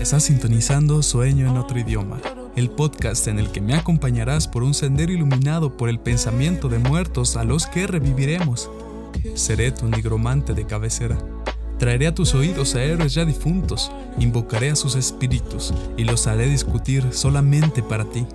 Estás sintonizando Sueño en otro idioma, el podcast en el que me acompañarás por un sendero iluminado por el pensamiento de muertos a los que reviviremos. Seré tu nigromante de cabecera. Traeré a tus oídos a héroes ya difuntos, invocaré a sus espíritus y los haré discutir solamente para ti.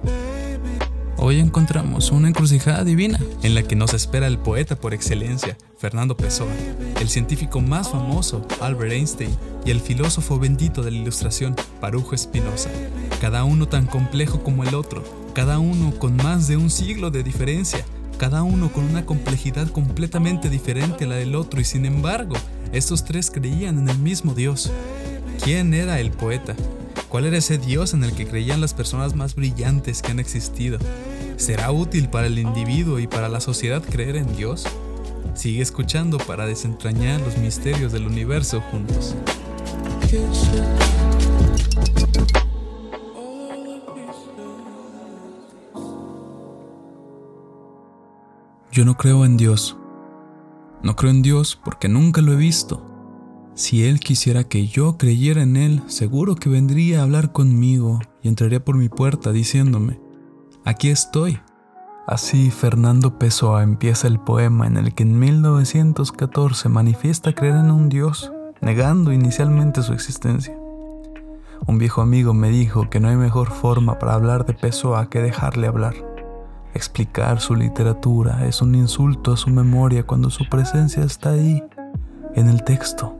Hoy encontramos una encrucijada divina en la que nos espera el poeta por excelencia, Fernando Pessoa, el científico más famoso, Albert Einstein, y el filósofo bendito de la ilustración, Barujo Espinosa. Cada uno tan complejo como el otro, cada uno con más de un siglo de diferencia, cada uno con una complejidad completamente diferente a la del otro y sin embargo, estos tres creían en el mismo Dios. ¿Quién era el poeta? ¿Cuál era ese Dios en el que creían las personas más brillantes que han existido? ¿Será útil para el individuo y para la sociedad creer en Dios? Sigue escuchando para desentrañar los misterios del universo juntos. Yo no creo en Dios. No creo en Dios porque nunca lo he visto. Si Él quisiera que yo creyera en Él, seguro que vendría a hablar conmigo y entraría por mi puerta diciéndome, aquí estoy. Así Fernando Pessoa empieza el poema en el que en 1914 manifiesta creer en un Dios, negando inicialmente su existencia. Un viejo amigo me dijo que no hay mejor forma para hablar de Pessoa que dejarle hablar. Explicar su literatura es un insulto a su memoria cuando su presencia está ahí, en el texto.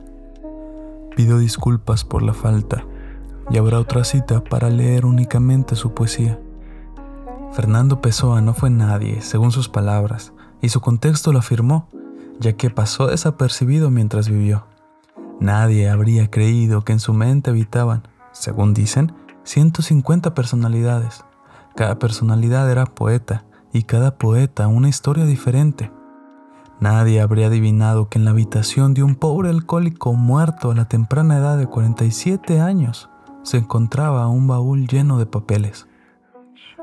Pido disculpas por la falta y habrá otra cita para leer únicamente su poesía. Fernando Pessoa no fue nadie, según sus palabras, y su contexto lo afirmó, ya que pasó desapercibido mientras vivió. Nadie habría creído que en su mente habitaban, según dicen, 150 personalidades. Cada personalidad era poeta y cada poeta una historia diferente. Nadie habría adivinado que en la habitación de un pobre alcohólico muerto a la temprana edad de 47 años se encontraba un baúl lleno de papeles,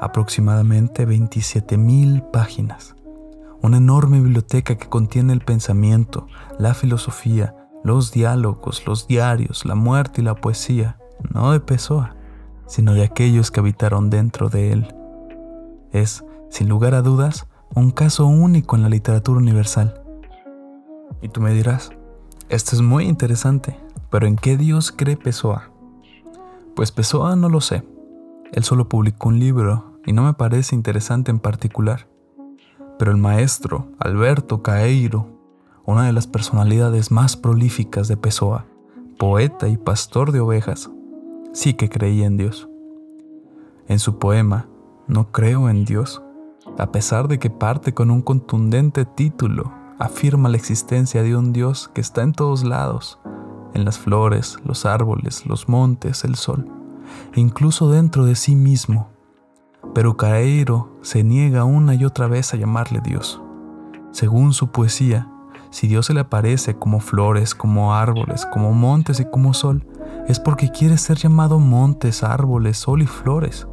aproximadamente 27.000 páginas, una enorme biblioteca que contiene el pensamiento, la filosofía, los diálogos, los diarios, la muerte y la poesía, no de Pessoa, sino de aquellos que habitaron dentro de él. Es, sin lugar a dudas, un caso único en la literatura universal. Y tú me dirás, esto es muy interesante, pero ¿en qué Dios cree Pessoa? Pues Pessoa no lo sé. Él solo publicó un libro y no me parece interesante en particular. Pero el maestro Alberto Caeiro, una de las personalidades más prolíficas de Pessoa, poeta y pastor de ovejas, sí que creía en Dios. En su poema, No creo en Dios, a pesar de que parte con un contundente título, afirma la existencia de un Dios que está en todos lados, en las flores, los árboles, los montes, el sol, e incluso dentro de sí mismo. Pero Caeiro se niega una y otra vez a llamarle Dios. Según su poesía, si Dios se le aparece como flores, como árboles, como montes y como sol, es porque quiere ser llamado montes, árboles, sol y flores.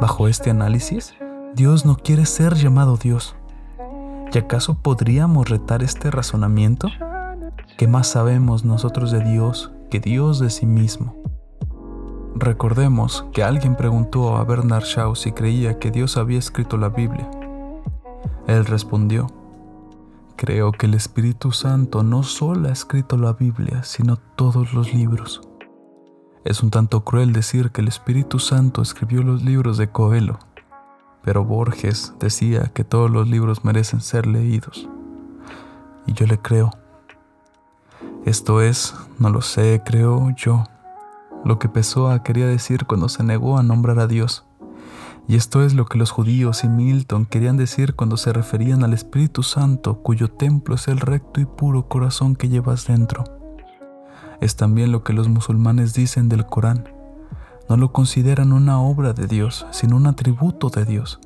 Bajo este análisis, Dios no quiere ser llamado Dios. ¿Y acaso podríamos retar este razonamiento? ¿Qué más sabemos nosotros de Dios que Dios de sí mismo? Recordemos que alguien preguntó a Bernard Shaw si creía que Dios había escrito la Biblia. Él respondió, Creo que el Espíritu Santo no solo ha escrito la Biblia, sino todos los libros. Es un tanto cruel decir que el Espíritu Santo escribió los libros de Coelho, pero Borges decía que todos los libros merecen ser leídos. Y yo le creo. Esto es, no lo sé, creo yo, lo que Pessoa quería decir cuando se negó a nombrar a Dios. Y esto es lo que los judíos y Milton querían decir cuando se referían al Espíritu Santo, cuyo templo es el recto y puro corazón que llevas dentro. Es también lo que los musulmanes dicen del Corán no lo consideran una obra de Dios, sino un atributo de Dios,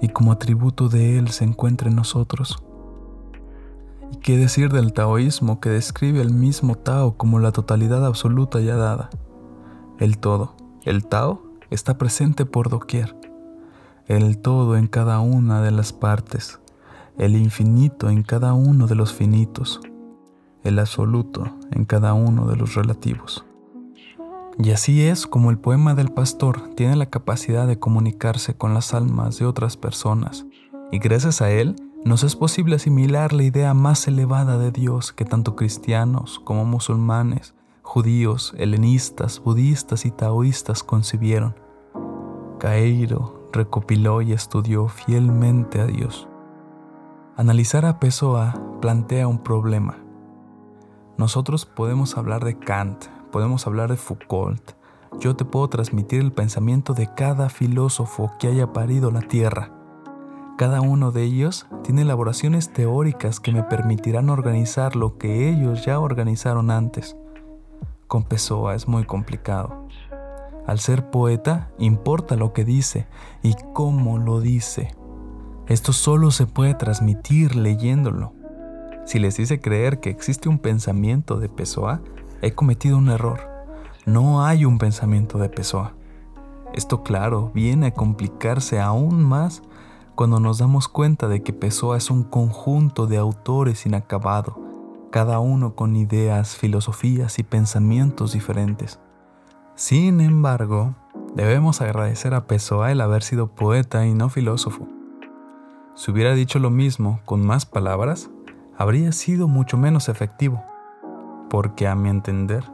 y como atributo de Él se encuentra en nosotros. ¿Y qué decir del taoísmo que describe al mismo Tao como la totalidad absoluta ya dada? El todo, el Tao, está presente por doquier, el todo en cada una de las partes, el infinito en cada uno de los finitos, el absoluto en cada uno de los relativos. Y así es como el poema del pastor tiene la capacidad de comunicarse con las almas de otras personas, y gracias a él nos es posible asimilar la idea más elevada de Dios que tanto cristianos como musulmanes, judíos, helenistas, budistas y taoístas concibieron. Caeiro recopiló y estudió fielmente a Dios. Analizar a Pessoa plantea un problema. Nosotros podemos hablar de Kant, podemos hablar de Foucault. Yo te puedo transmitir el pensamiento de cada filósofo que haya parido la Tierra cada uno de ellos tiene elaboraciones teóricas que me permitirán organizar lo que ellos ya organizaron antes. Con Pessoa es muy complicado. Al ser poeta, importa lo que dice y cómo lo dice. Esto solo se puede transmitir leyéndolo. Si les hice creer que existe un pensamiento de Pessoa, he cometido un error. No hay un pensamiento de Pessoa. Esto claro, viene a complicarse aún más cuando nos damos cuenta de que Pessoa es un conjunto de autores inacabado, cada uno con ideas, filosofías y pensamientos diferentes. Sin embargo, debemos agradecer a Pessoa el haber sido poeta y no filósofo. Si hubiera dicho lo mismo con más palabras, habría sido mucho menos efectivo, porque a mi entender,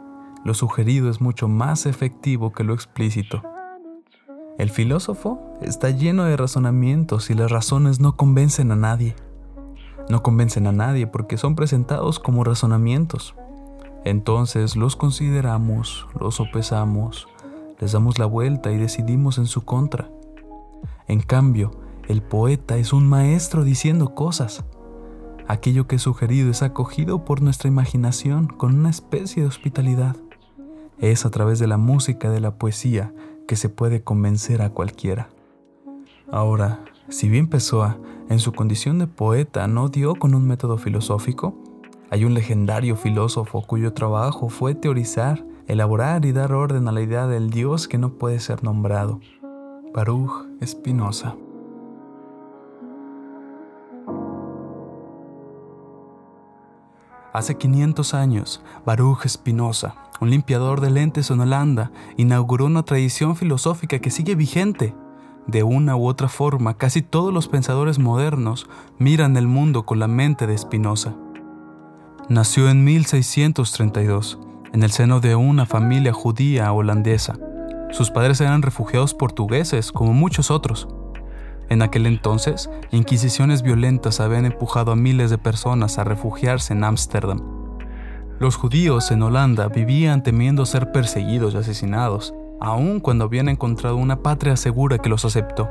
lo sugerido es mucho más efectivo que lo explícito. El filósofo está lleno de razonamientos y las razones no convencen a nadie. No convencen a nadie porque son presentados como razonamientos. Entonces los consideramos, los sopesamos, les damos la vuelta y decidimos en su contra. En cambio, el poeta es un maestro diciendo cosas. Aquello que es sugerido es acogido por nuestra imaginación con una especie de hospitalidad. Es a través de la música de la poesía que se puede convencer a cualquiera. Ahora, si bien Pessoa, en su condición de poeta, no dio con un método filosófico, hay un legendario filósofo cuyo trabajo fue teorizar, elaborar y dar orden a la idea del Dios que no puede ser nombrado, Baruch Spinoza. Hace 500 años, Baruch Spinoza, un limpiador de lentes en Holanda, inauguró una tradición filosófica que sigue vigente. De una u otra forma, casi todos los pensadores modernos miran el mundo con la mente de Spinoza. Nació en 1632, en el seno de una familia judía holandesa. Sus padres eran refugiados portugueses, como muchos otros. En aquel entonces, inquisiciones violentas habían empujado a miles de personas a refugiarse en Ámsterdam. Los judíos en Holanda vivían temiendo ser perseguidos y asesinados, aun cuando habían encontrado una patria segura que los aceptó.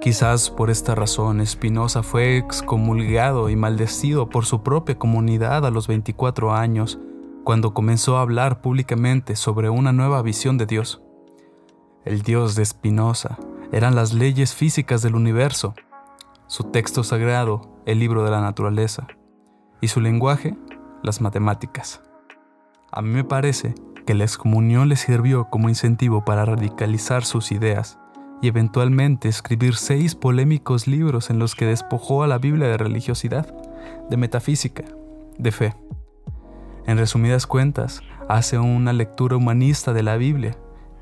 Quizás por esta razón Spinoza fue excomulgado y maldecido por su propia comunidad a los 24 años, cuando comenzó a hablar públicamente sobre una nueva visión de Dios. El Dios de Spinoza eran las leyes físicas del universo, su texto sagrado, el libro de la naturaleza, y su lenguaje, las matemáticas. A mí me parece que la excomunión le sirvió como incentivo para radicalizar sus ideas y eventualmente escribir seis polémicos libros en los que despojó a la Biblia de religiosidad, de metafísica, de fe. En resumidas cuentas, hace una lectura humanista de la Biblia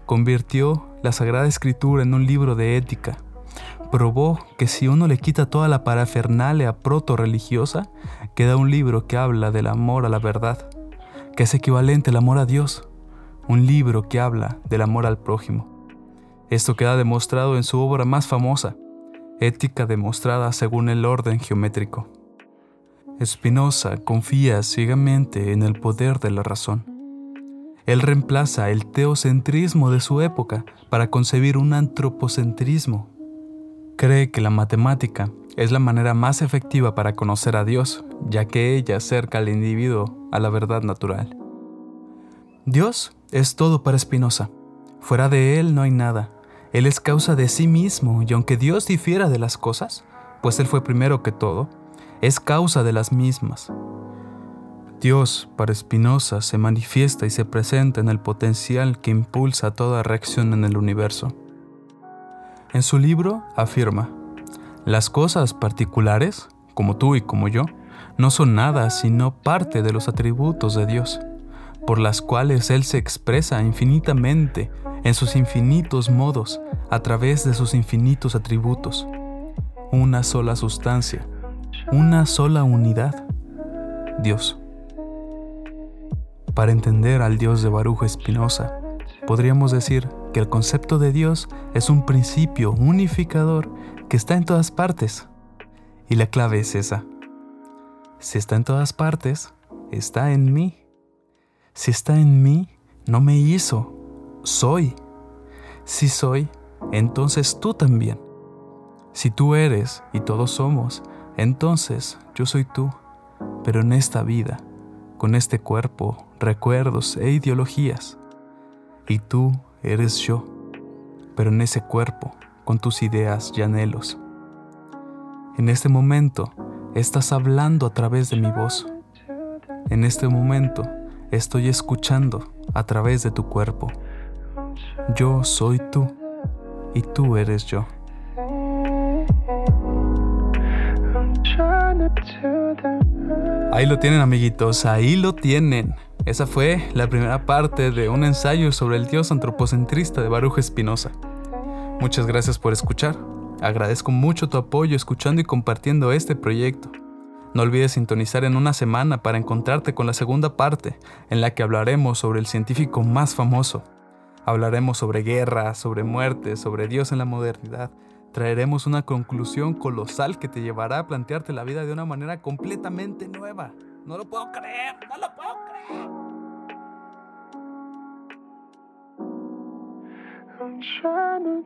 Convirtió la Sagrada Escritura en un libro de ética. Probó que si uno le quita toda la parafernalia proto-religiosa, queda un libro que habla del amor a la verdad, que es equivalente al amor a Dios, un libro que habla del amor al prójimo. Esto queda demostrado en su obra más famosa, Ética demostrada según el orden geométrico. Spinoza confía ciegamente en el poder de la razón. Él reemplaza el teocentrismo de su época para concebir un antropocentrismo. Cree que la matemática es la manera más efectiva para conocer a Dios, ya que ella acerca al individuo a la verdad natural. Dios es todo para Spinoza. Fuera de Él no hay nada. Él es causa de sí mismo y aunque Dios difiera de las cosas, pues Él fue primero que todo, es causa de las mismas. Dios, para Spinoza, se manifiesta y se presenta en el potencial que impulsa toda reacción en el universo. En su libro afirma, las cosas particulares, como tú y como yo, no son nada sino parte de los atributos de Dios. por las cuales Él se expresa infinitamente en sus infinitos modos a través de sus infinitos atributos. Una sola sustancia, una sola unidad, Dios. Para entender al Dios de Baruch Espinosa, podríamos decir que el concepto de Dios es un principio unificador que está en todas partes. Y la clave es esa. Si está en todas partes, está en mí. Si está en mí, no me hizo, soy. Si soy, entonces tú también. Si tú eres y todos somos, entonces yo soy tú, pero en esta vida, con este cuerpo, recuerdos e ideologías. Y tú eres yo, pero en ese cuerpo, con tus ideas y anhelos. En este momento, estás hablando a través de mi voz. En este momento, estoy escuchando a través de tu cuerpo. Yo soy tú y tú eres yo. Ahí lo tienen amiguitos, ahí lo tienen. Esa fue la primera parte de un ensayo sobre el dios antropocentrista de Baruch Espinosa. Muchas gracias por escuchar. Agradezco mucho tu apoyo escuchando y compartiendo este proyecto. No olvides sintonizar en una semana para encontrarte con la segunda parte, en la que hablaremos sobre el científico más famoso. Hablaremos sobre guerra, sobre muerte, sobre Dios en la modernidad. Traeremos una conclusión colosal que te llevará a plantearte la vida de una manera completamente nueva. No lo puedo creer, no lo puedo creer. I'm trying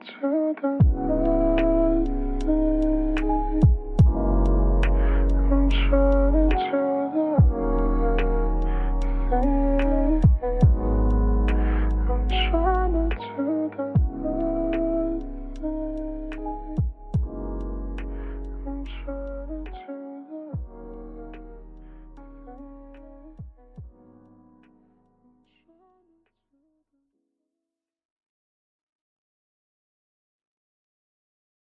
to